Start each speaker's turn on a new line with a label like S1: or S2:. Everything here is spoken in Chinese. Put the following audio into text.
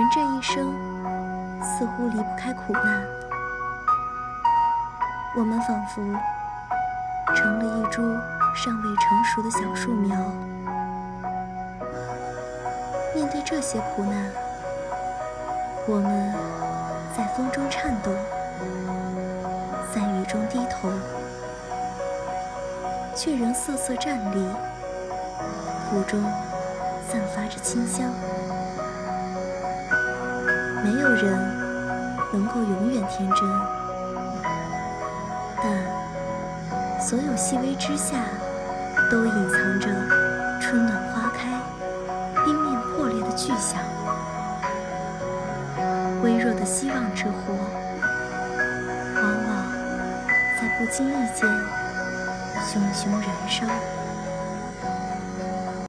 S1: 人这一生似乎离不开苦难，我们仿佛成了一株尚未成熟的小树苗。面对这些苦难，我们在风中颤抖，在雨中低头，却仍瑟瑟站立，途中散发着清香。没有人能够永远天真，但所有细微之下，都隐藏着春暖花开、冰面破裂的巨响。微弱的希望之火，往往在不经意间熊熊燃烧。